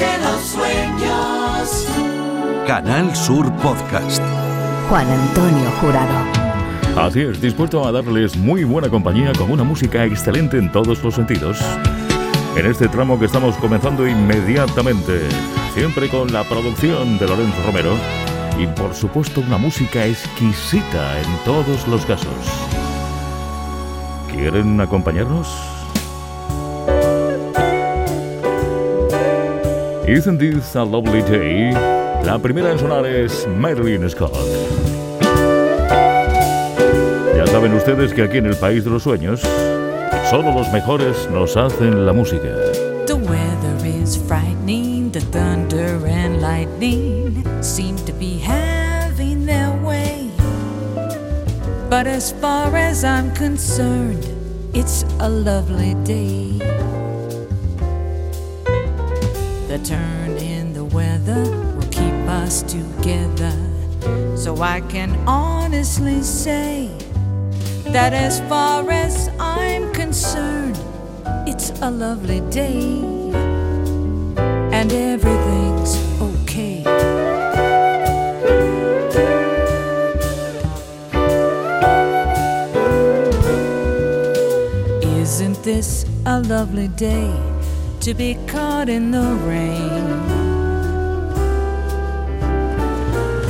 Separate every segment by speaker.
Speaker 1: de los sueños.
Speaker 2: Canal Sur Podcast.
Speaker 3: Juan Antonio Jurado.
Speaker 4: Así es, dispuesto a darles muy buena compañía con una música excelente en todos los sentidos. En este tramo que estamos comenzando inmediatamente, siempre con la producción de Lorenzo Romero y por supuesto una música exquisita en todos los casos. ¿Quieren acompañarnos? Isn't this a lovely day? La primera en sonar es Marilyn Scott. Ya saben ustedes que aquí en el país de los sueños, solo los mejores nos hacen la música.
Speaker 5: The weather is frightening, the thunder and lightning seem to be having their way. But as far as I'm concerned, it's a lovely day. The turn in the weather will keep us together. So I can honestly say that as far as I'm concerned, it's a lovely day. And everything's okay. Isn't this a lovely day to be caught in the rain?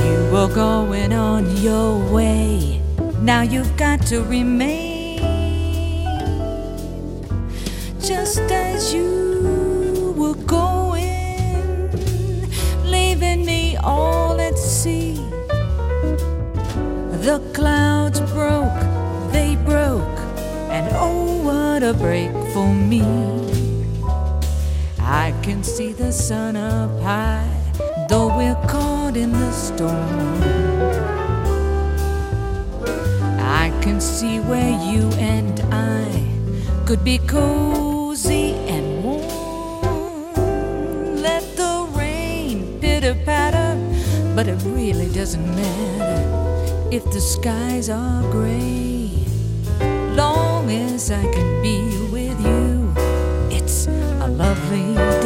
Speaker 5: You were going on your way, now you've got to remain just as you were going, leaving me all at sea. The clouds broke, they broke, and oh, what a break for me. I can see the sun up high, though we're caught in the storm. I can see where you and I could be cozy and warm. Let the rain pitter patter, but it really doesn't matter if the skies are gray. Long as I can be a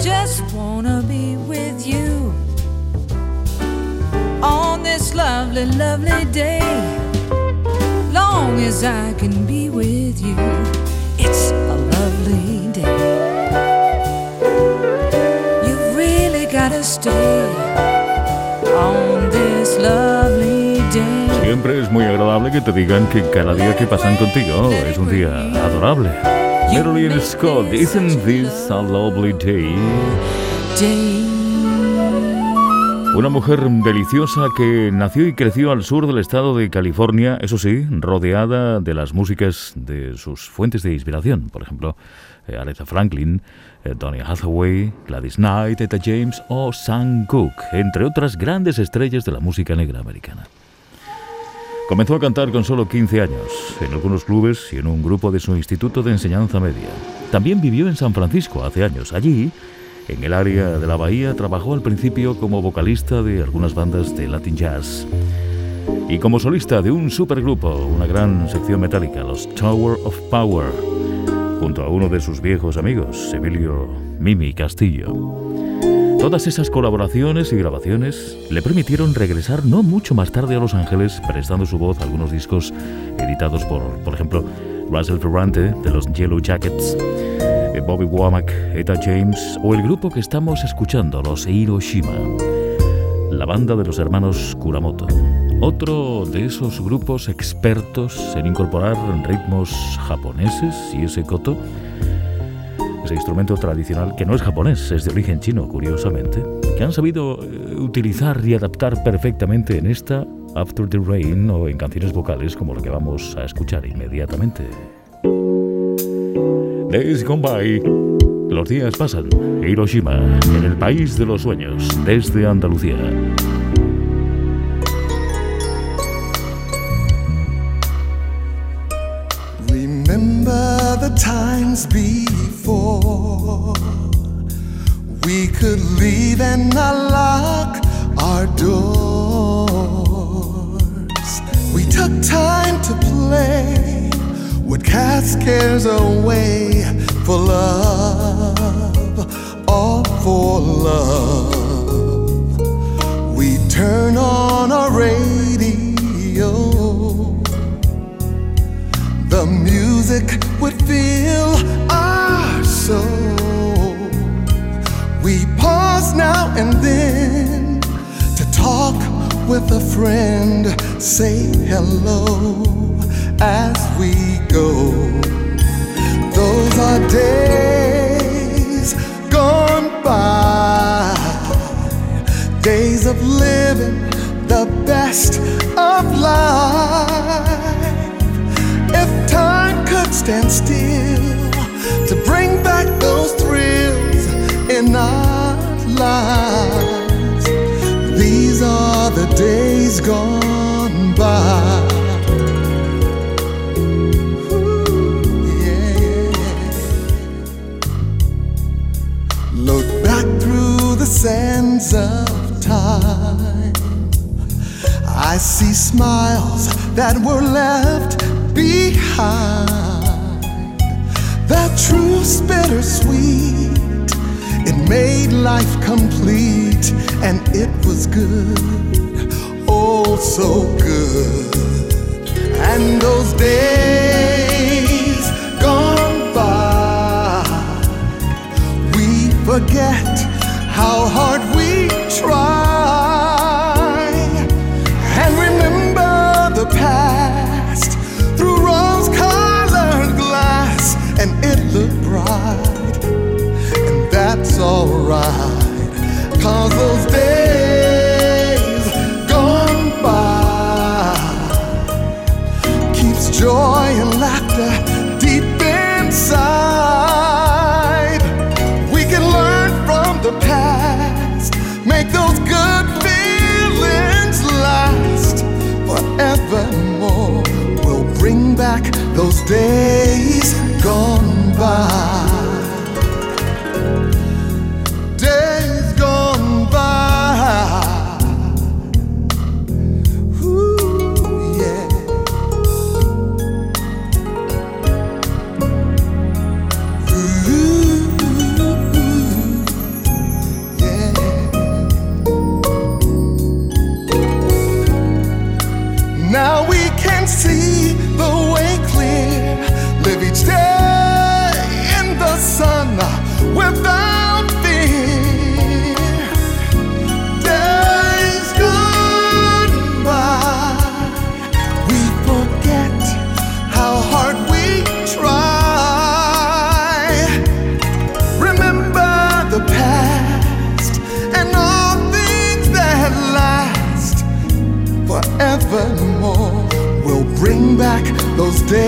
Speaker 5: just wanna be with you on this lovely, lovely day. Long as I can be with you, it's a lovely day. You really gotta stay on this lovely day.
Speaker 4: Siempre es muy agradable que te digan que cada día que pasan contigo es un día adorable. Marilyn Scott, isn't this a lovely day?
Speaker 5: day.
Speaker 4: Una mujer deliciosa que nació y creció al sur del estado de California, eso sí, rodeada de las músicas de sus fuentes de inspiración, por ejemplo, eh, Aretha Franklin, eh, Donny Hathaway, Gladys Knight, Etta James o Sam Cooke, entre otras grandes estrellas de la música negra americana. Comenzó a cantar con solo 15 años, en algunos clubes y en un grupo de su instituto de enseñanza media. También vivió en San Francisco hace años. Allí, en el área de la bahía, trabajó al principio como vocalista de algunas bandas de Latin Jazz y como solista de un supergrupo, una gran sección metálica, los Tower of Power. junto a uno de sus viejos amigos, Emilio Mimi Castillo. Todas esas colaboraciones y grabaciones le permitieron regresar no mucho más tarde a Los Ángeles, prestando su voz a algunos discos editados por, por ejemplo, Russell Ferrante de los Yellow Jackets, eh, Bobby Womack, Eta James o el grupo que estamos escuchando, los Hiroshima, la banda de los hermanos Kuramoto. Otro de esos grupos expertos en incorporar ritmos japoneses y ese koto, ese instrumento tradicional que no es japonés, es de origen chino, curiosamente, que han sabido eh, utilizar y adaptar perfectamente en esta After the Rain o en canciones vocales como la que vamos a escuchar inmediatamente. Days gone by. Los días pasan. Hiroshima, en el país de los sueños, desde Andalucía.
Speaker 6: Remember the times before we could leave and not lock our doors. We took time to play, would cast cares away for love, all for love. We turn on our radio the music would our soul. We pause now and then to talk with a friend, say hello as we go. Those are days gone by, days of living the best of life if time could stand still in our lives, these are the days gone by. Look back through the sands of time. I see smiles that were left behind. The truth's bittersweet. Made life complete, and it was good. Oh, so good. And those days gone by, we forget how hard we try. day.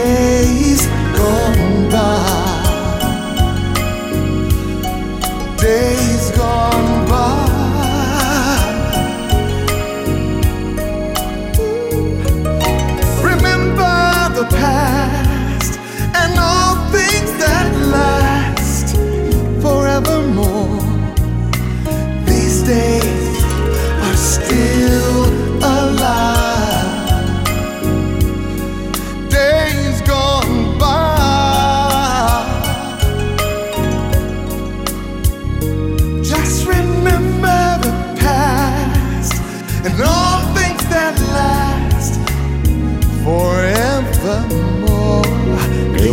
Speaker 6: Days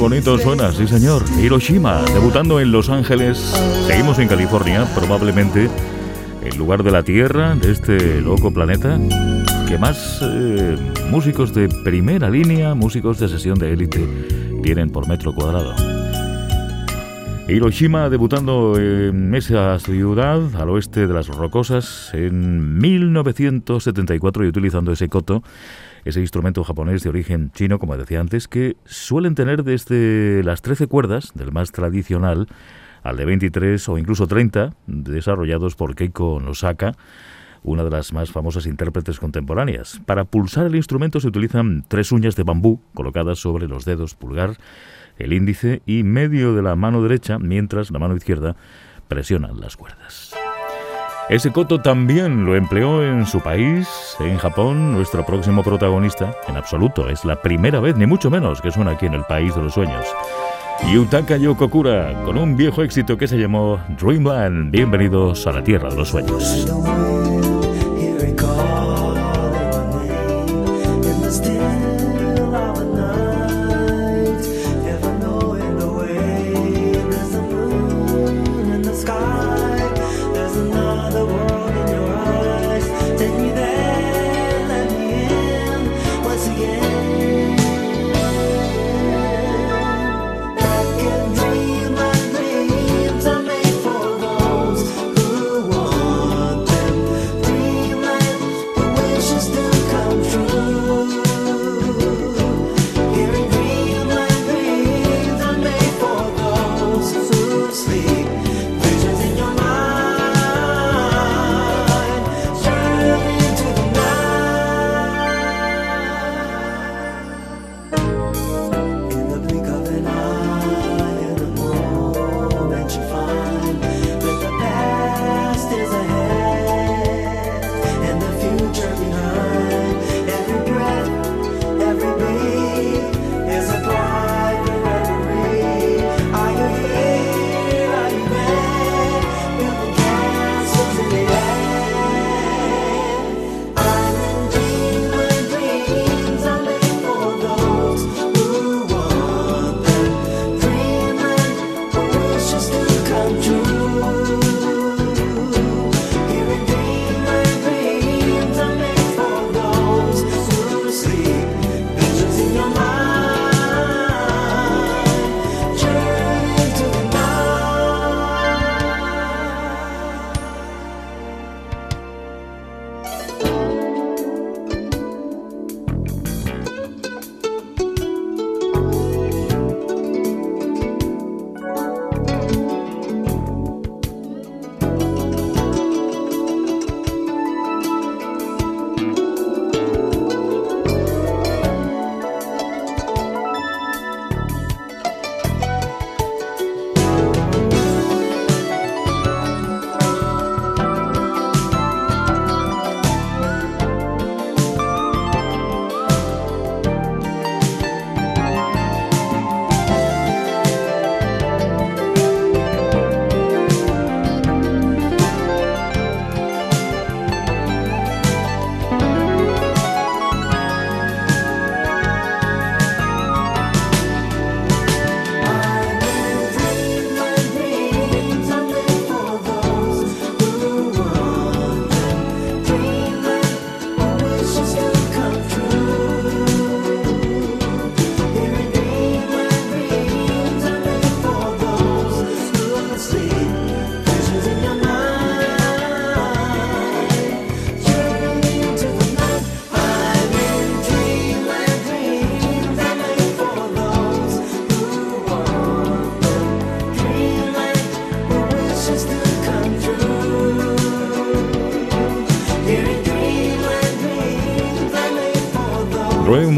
Speaker 7: bonito suena, sí señor. Hiroshima, debutando en Los Ángeles. Seguimos en California, probablemente el lugar de la Tierra, de este loco planeta, que más eh, músicos de primera línea, músicos de sesión de élite, tienen por metro cuadrado. Hiroshima debutando en esa ciudad al oeste de las Rocosas en 1974 y utilizando ese koto ese instrumento japonés de origen chino, como decía antes, que suelen tener desde las 13 cuerdas, del más tradicional, al de 23 o incluso 30, desarrollados por Keiko Nosaka, una de las más famosas intérpretes contemporáneas. Para pulsar el instrumento se utilizan tres uñas de bambú colocadas sobre los dedos pulgar, el índice y medio de la mano derecha, mientras la mano izquierda presiona las cuerdas. Ese koto también lo empleó en su país, en Japón, nuestro próximo protagonista. En absoluto, es la primera vez, ni mucho menos, que suena aquí en el país de los sueños. Yutaka Yokokura, con un viejo éxito que se llamó Dreamland. Bienvenidos a la Tierra de los Sueños.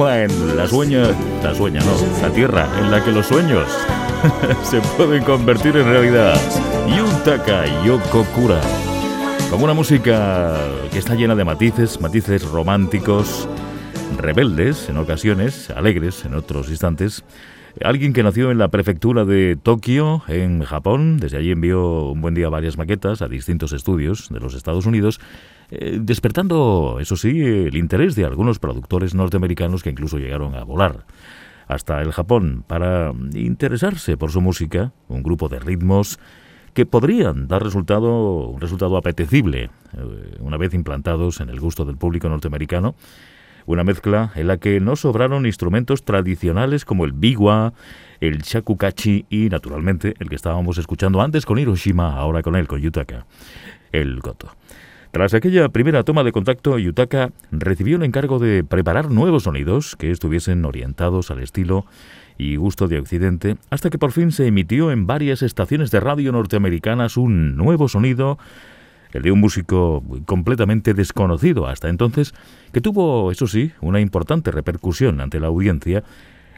Speaker 7: La sueña, la sueña, no, la tierra en la que los sueños se pueden convertir en realidad. Yutaka Yokokura, como una música que está llena de matices, matices románticos, rebeldes en ocasiones, alegres en otros instantes. Alguien que nació en la prefectura de Tokio, en Japón, desde allí envió un buen día varias maquetas a distintos estudios de los Estados Unidos eh, despertando, eso sí, el interés de algunos productores norteamericanos que incluso llegaron a volar
Speaker 4: hasta el Japón para interesarse por su música, un grupo de ritmos que podrían dar resultado, un resultado apetecible eh, una vez implantados en el gusto del público norteamericano. Una mezcla en la que no sobraron instrumentos tradicionales como el biwa, el shakukachi y, naturalmente, el que estábamos escuchando antes con Hiroshima, ahora con él, con Yutaka, el goto. Tras aquella primera toma de contacto, Yutaka recibió el encargo de preparar nuevos sonidos que estuviesen orientados al estilo y gusto de Occidente, hasta que por fin se emitió en varias estaciones de radio norteamericanas un nuevo sonido, el de un músico completamente desconocido hasta entonces, que tuvo, eso sí, una importante repercusión ante la audiencia,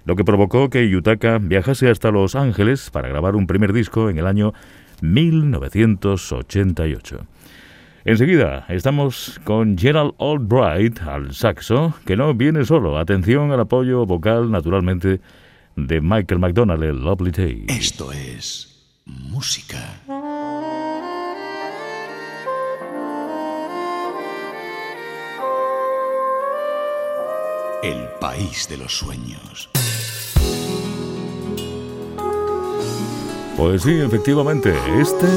Speaker 4: lo que provocó que Yutaka viajase hasta Los Ángeles para grabar un primer disco en el año 1988. Enseguida estamos con Gerald Albright al saxo, que no viene solo. Atención al apoyo vocal, naturalmente, de Michael McDonald, el Lovely Day.
Speaker 2: Esto es música. El país de los sueños.
Speaker 4: Pues sí, efectivamente, este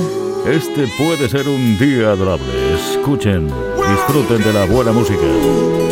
Speaker 4: este puede ser un día adorable. Escuchen, disfruten de la buena música.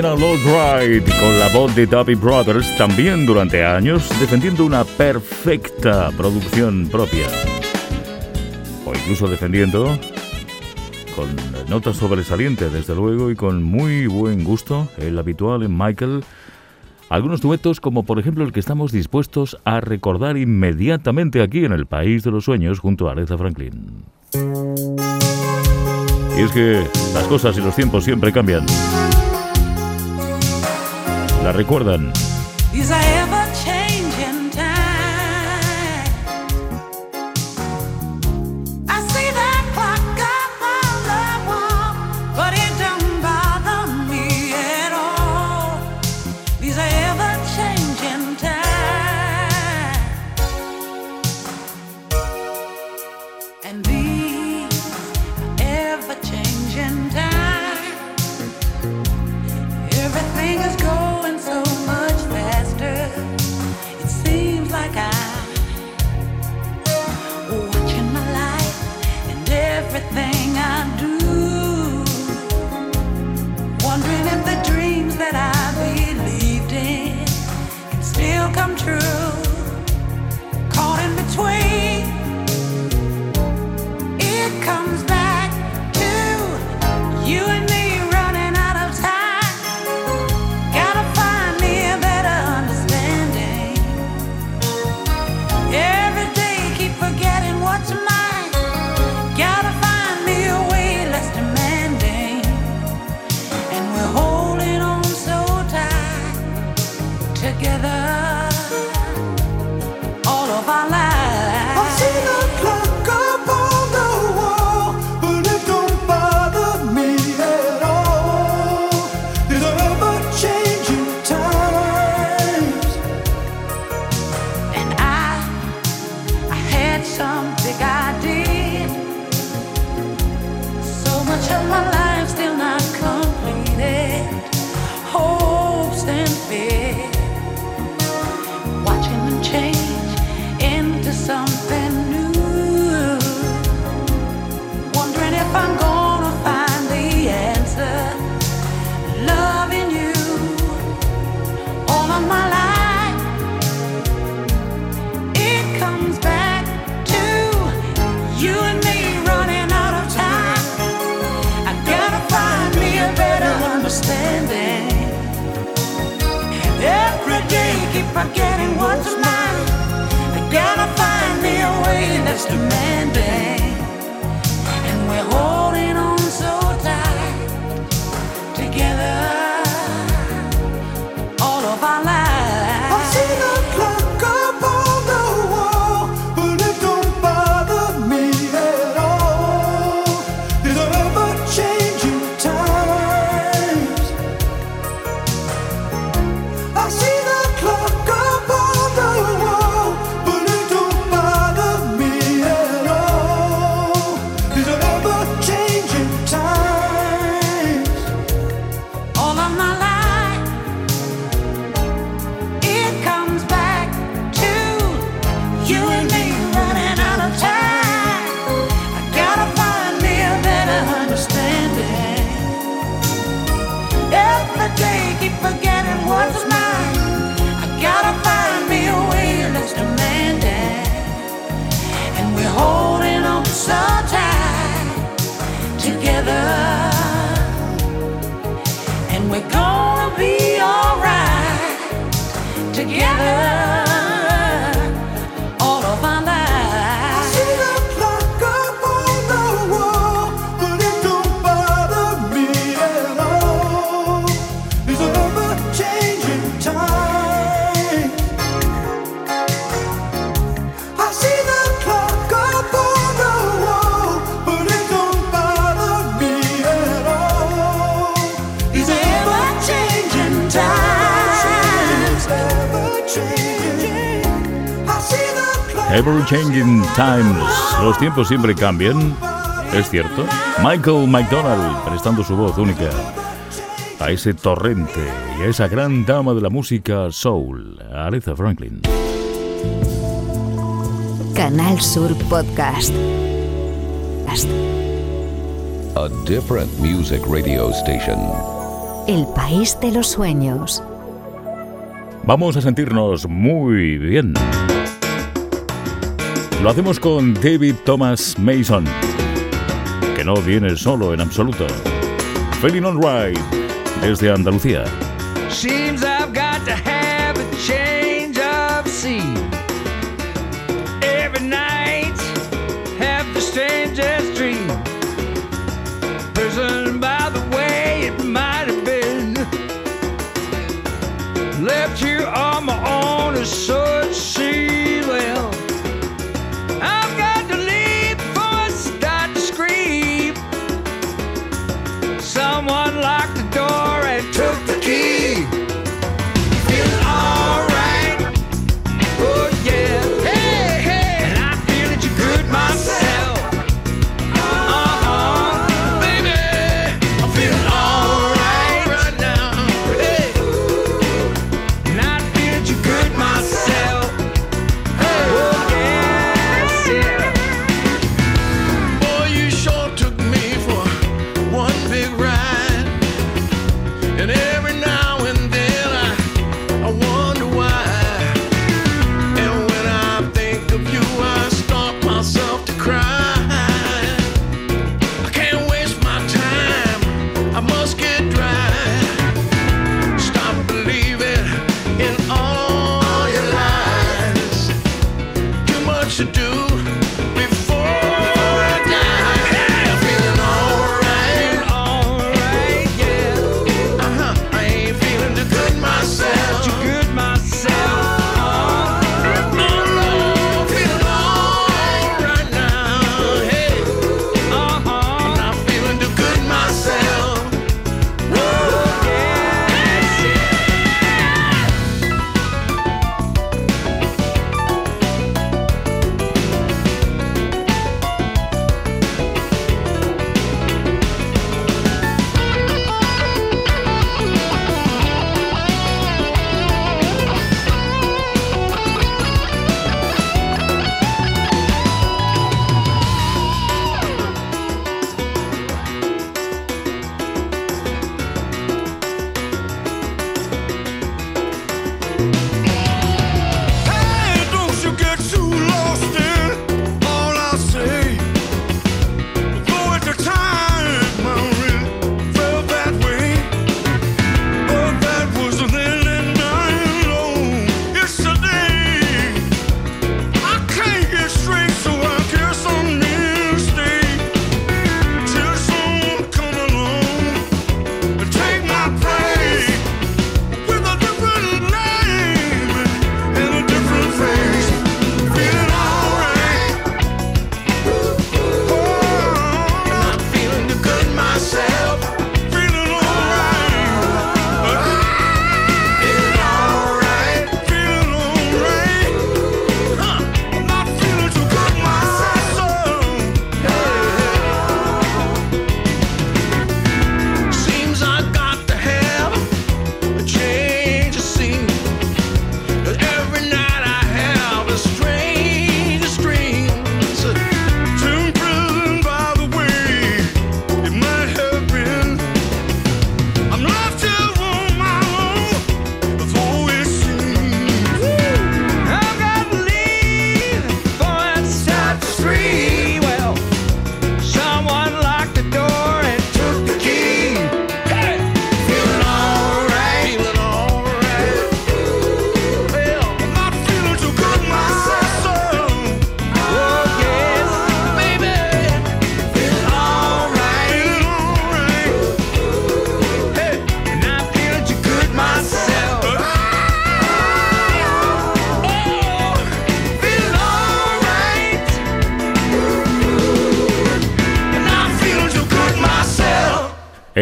Speaker 5: General Wright con la voz de Dubby Brothers, también durante años defendiendo una perfecta producción propia. O incluso defendiendo con notas sobresalientes, desde luego, y con muy buen gusto, el habitual en Michael, algunos duetos como por ejemplo el que estamos dispuestos a recordar inmediatamente aquí en el País de los Sueños junto a Aretha Franklin. Y es que las cosas y los tiempos siempre cambian. ¿La recuerdan? place Changing Times. Los tiempos siempre cambian, es cierto. Michael McDonald prestando su voz única a ese torrente y a esa gran dama de la música soul, Aretha Franklin.
Speaker 3: Canal Sur Podcast.
Speaker 1: A different music radio station.
Speaker 3: El país de los sueños.
Speaker 8: Vamos a sentirnos muy bien. Lo hacemos con David Thomas Mason, que no viene solo en absoluto. Feeling on Ride, desde Andalucía.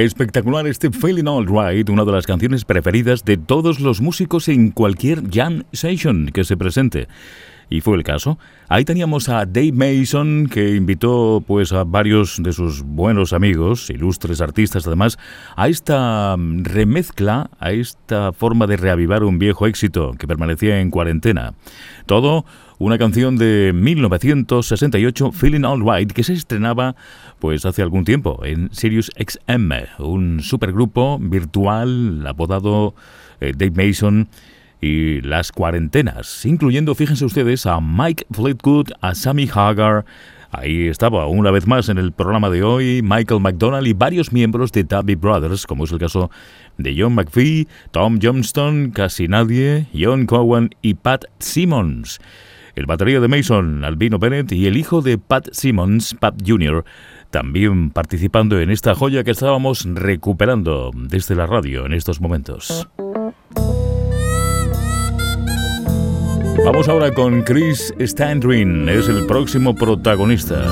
Speaker 8: Espectacular este Feeling All Right, una de las canciones preferidas de todos los músicos en cualquier jam session que se presente.
Speaker 4: Y fue el caso. Ahí teníamos a Dave Mason, que invitó pues, a varios de sus buenos amigos, ilustres artistas además, a esta remezcla, a esta forma de reavivar un viejo éxito que permanecía en cuarentena. Todo una canción de 1968, Feeling Alright, que se estrenaba pues hace algún tiempo en Sirius XM, un supergrupo virtual apodado eh, Dave Mason y las cuarentenas, incluyendo, fíjense ustedes, a Mike Fleetwood, a Sammy Hagar, Ahí estaba una vez más en el programa de hoy Michael McDonald y varios miembros de Tabby Brothers, como es el caso de John McPhee, Tom Johnston, Casi Nadie, John Cowan y Pat Simmons. El batería de Mason, Albino Bennett, y el hijo de Pat Simmons, Pat Jr., también participando en esta joya que estábamos recuperando desde la radio en estos momentos. Vamos ahora con Chris Standring, es el próximo protagonista.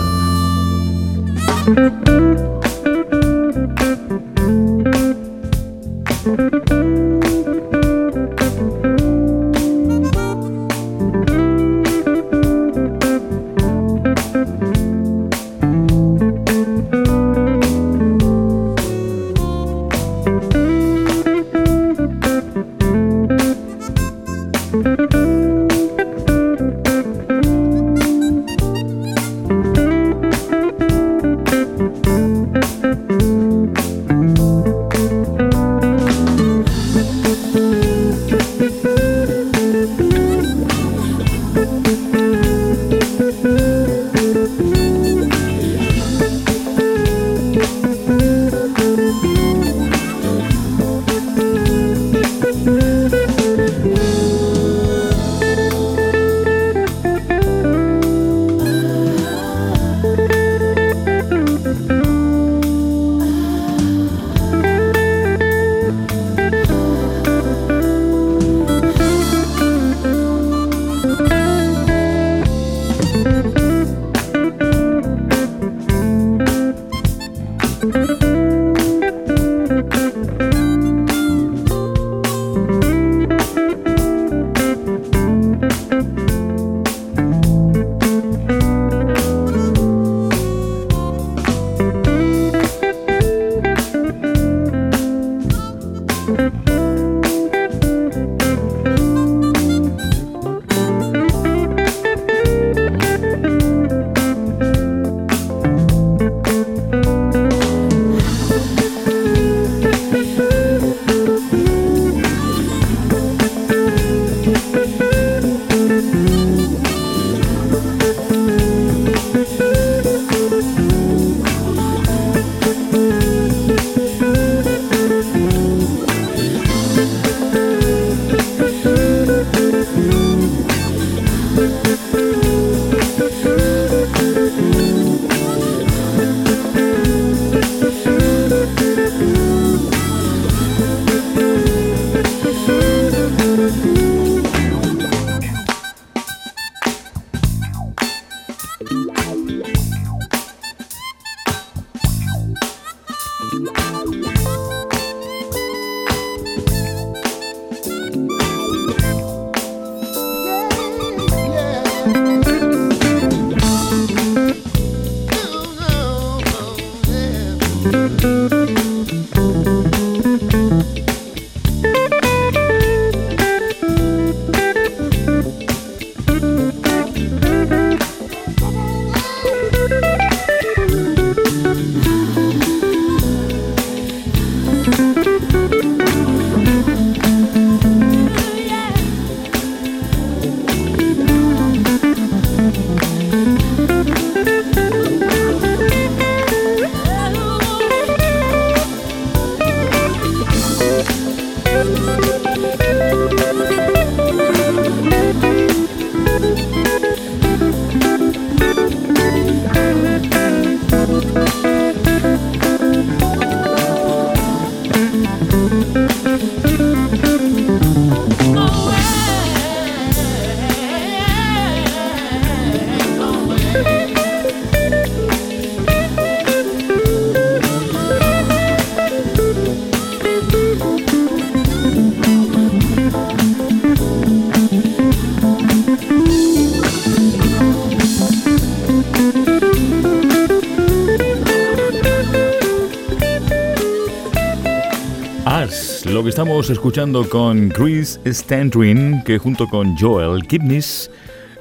Speaker 4: Estamos escuchando con Chris Stantwin, que junto con Joel Kipnis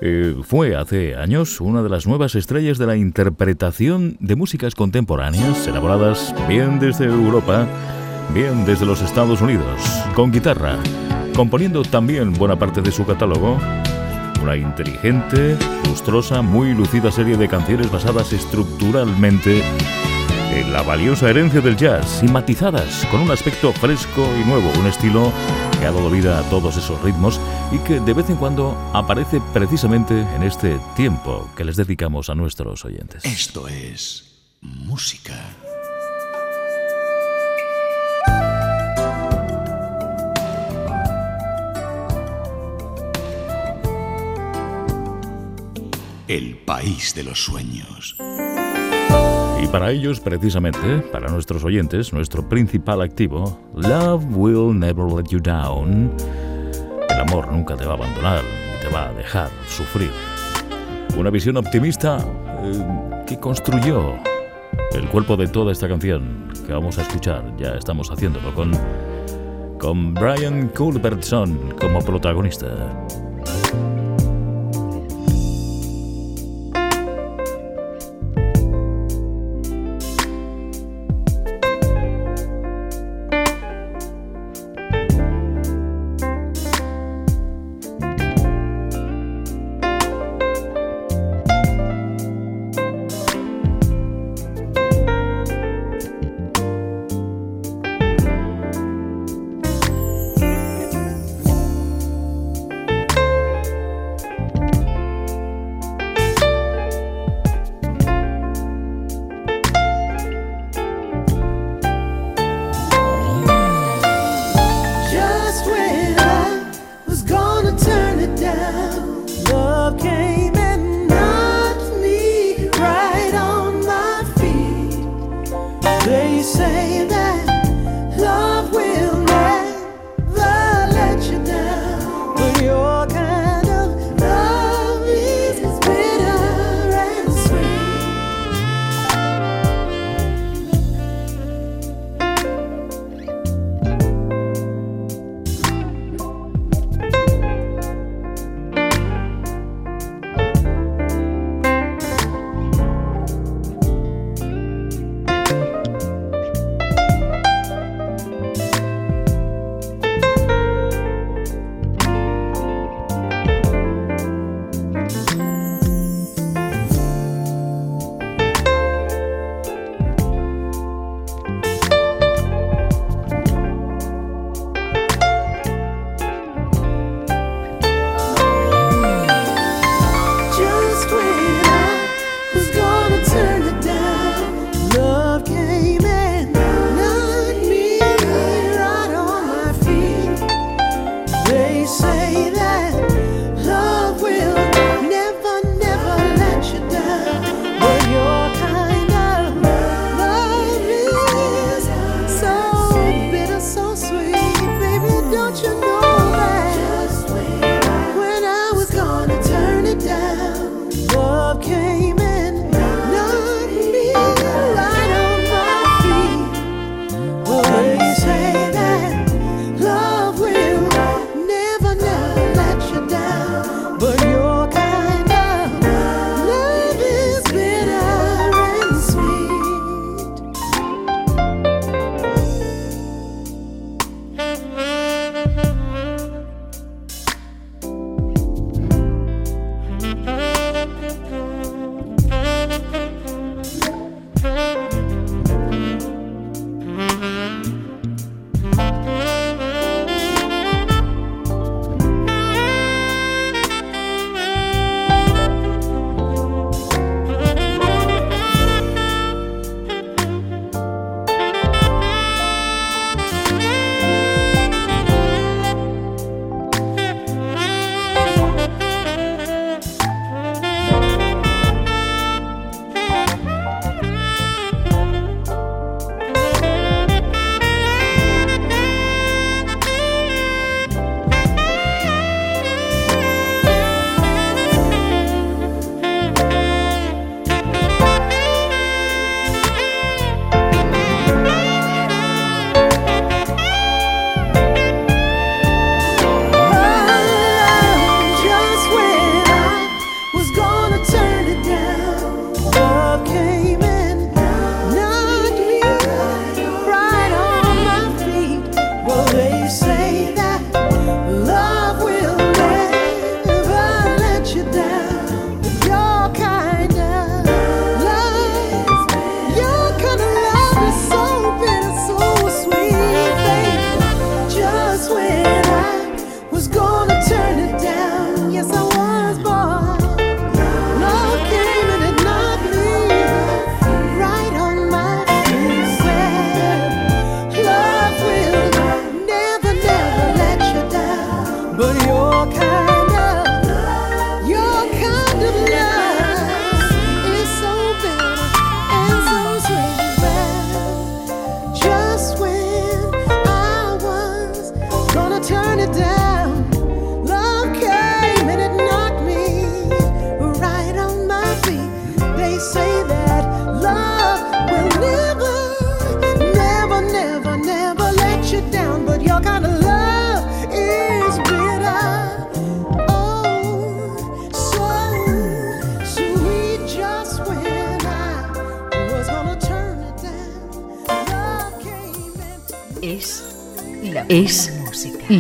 Speaker 4: eh, fue hace años una de las nuevas estrellas de la interpretación de músicas contemporáneas elaboradas bien desde Europa, bien desde los Estados Unidos, con guitarra, componiendo también buena parte de su catálogo. Una inteligente, lustrosa, muy lucida serie de canciones basadas estructuralmente la valiosa herencia del jazz y matizadas con un aspecto fresco y nuevo, un estilo que ha dado vida a todos esos ritmos y que de vez en cuando aparece precisamente en este tiempo que les dedicamos a nuestros oyentes.
Speaker 2: Esto es música. El país de los sueños.
Speaker 4: Y para ellos, precisamente, para nuestros oyentes, nuestro principal activo, Love Will Never Let You Down. El amor nunca te va a abandonar ni te va a dejar sufrir. Una visión optimista eh, que construyó el cuerpo de toda esta canción que vamos a escuchar. Ya estamos haciéndolo con, con Brian Culbertson como protagonista.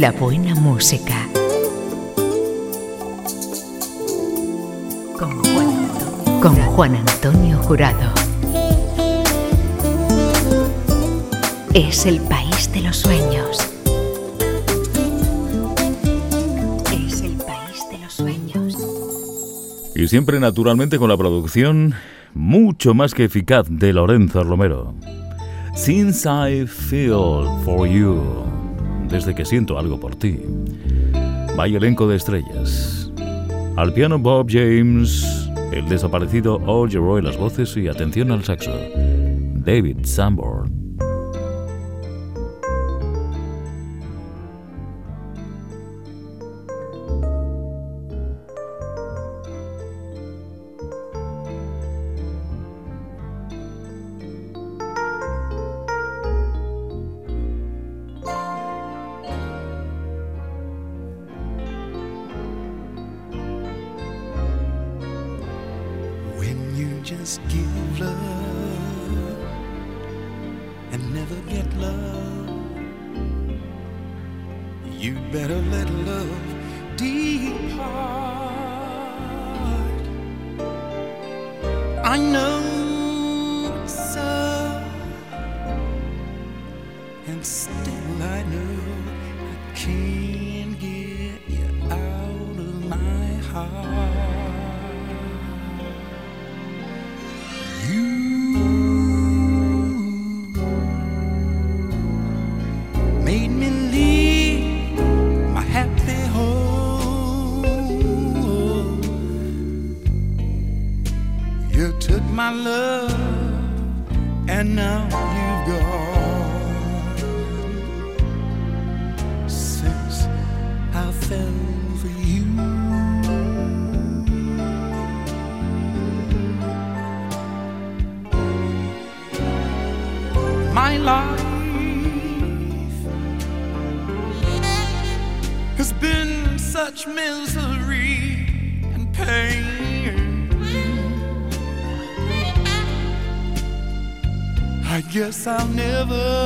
Speaker 3: La buena música. Con Juan, Con Juan Antonio Jurado. Es el país de los sueños. Es el país de los sueños.
Speaker 9: Y siempre naturalmente con la producción mucho más que eficaz de Lorenzo Romero. Since I Feel For You desde que siento algo por ti. Vaya elenco de estrellas. Al piano Bob James, el desaparecido All Roy las voces y atención al saxo. David Sanborn. just give love and never get love. You'd better let love depart. I know, so, and still I know I can't. I'll never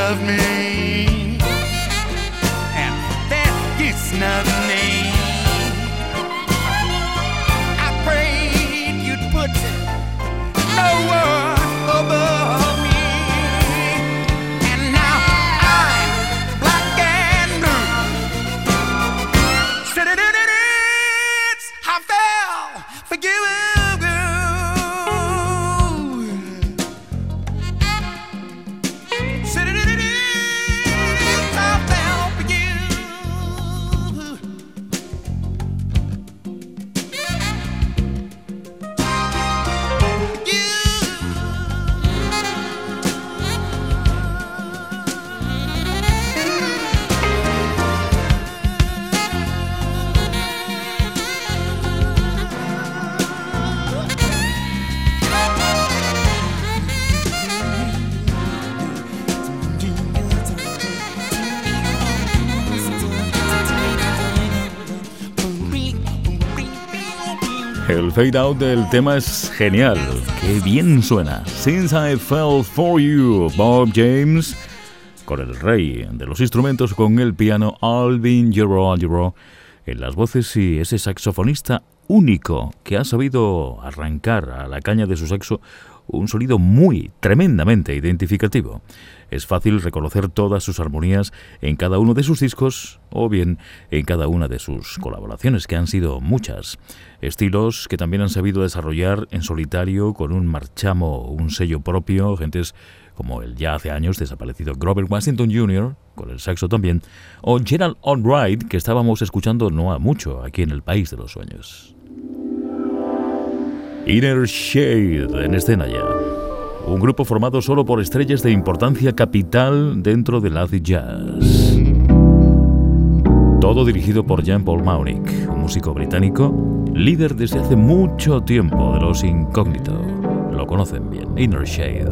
Speaker 9: you
Speaker 4: love me, fade out del tema es genial. Qué bien suena. Since I Fell For You, Bob James, con el rey de los instrumentos, con el piano Alvin Giro Giro, en las voces y ese saxofonista único que ha sabido arrancar a la caña de su saxo un sonido muy, tremendamente identificativo. Es fácil reconocer todas sus armonías en cada uno de sus discos o bien en cada una de sus colaboraciones, que han sido muchas. Estilos que también han sabido desarrollar en solitario con un marchamo, un sello propio, gentes como el ya hace años desaparecido Grover Washington Jr., con el saxo también, o Gerald Albright, que estábamos escuchando no ha mucho aquí en el País de los Sueños. Inner Shade en escena ya. Un grupo formado solo por estrellas de importancia capital dentro del acid jazz. Todo dirigido por Jean Paul Maunick, un músico británico, líder desde hace mucho tiempo de los Incógnito. Lo conocen bien, Inner Shade.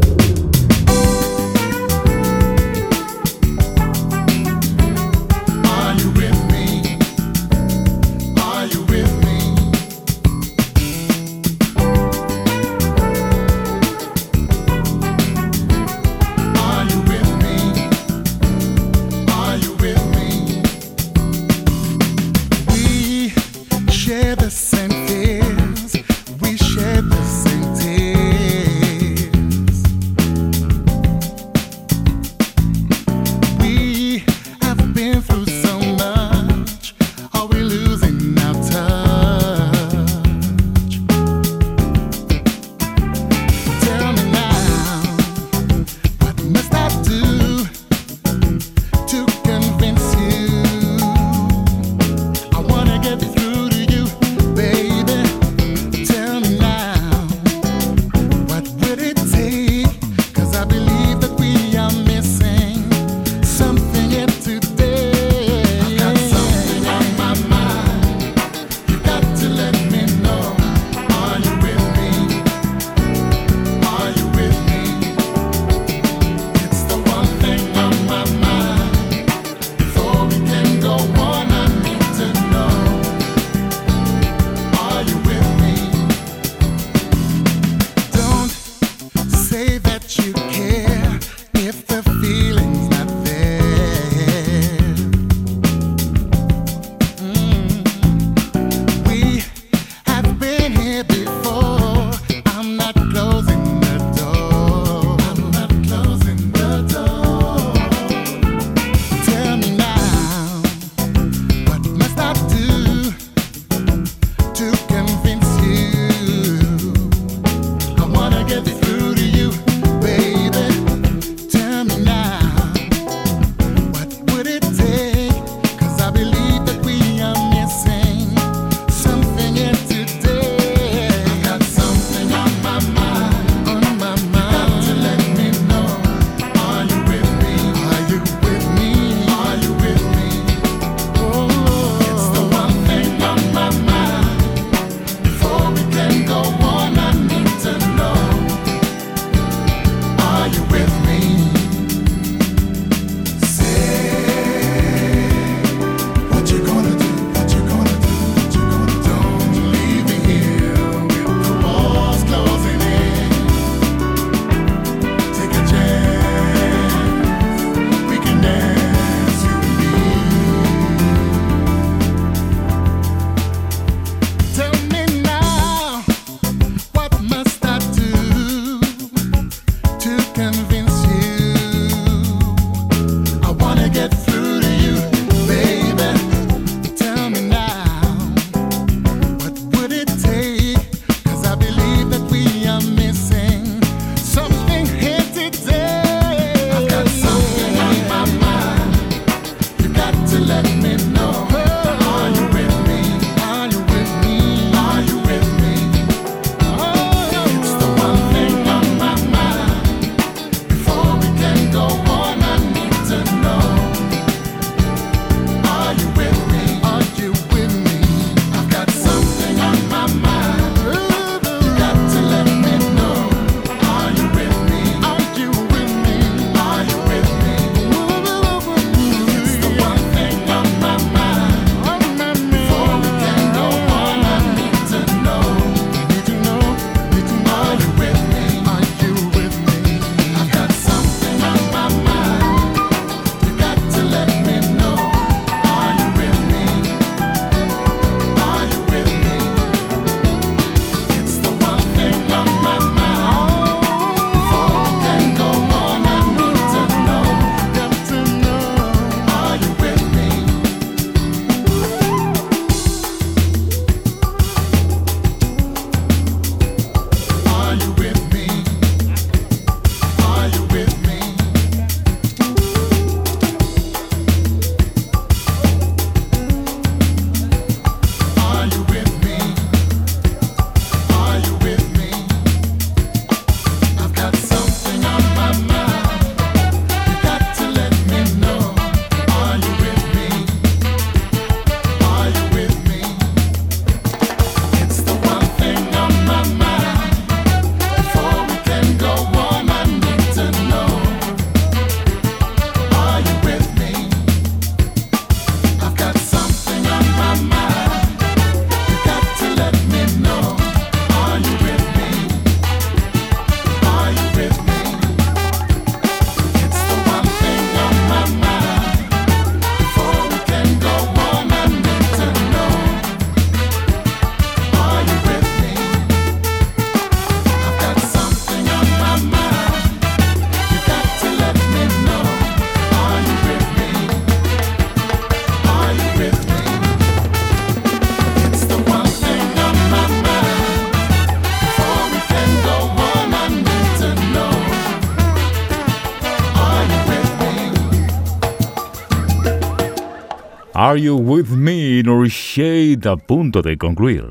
Speaker 9: Are You With Me?
Speaker 4: Nor Shade a punto de concluir.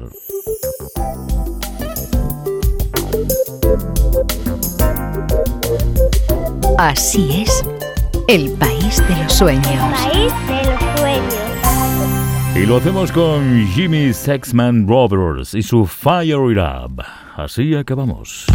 Speaker 3: Así es, el país de los sueños.
Speaker 10: País de los sueños.
Speaker 4: Y lo hacemos con Jimmy Sexman Brothers y su Fire It Up. Así acabamos.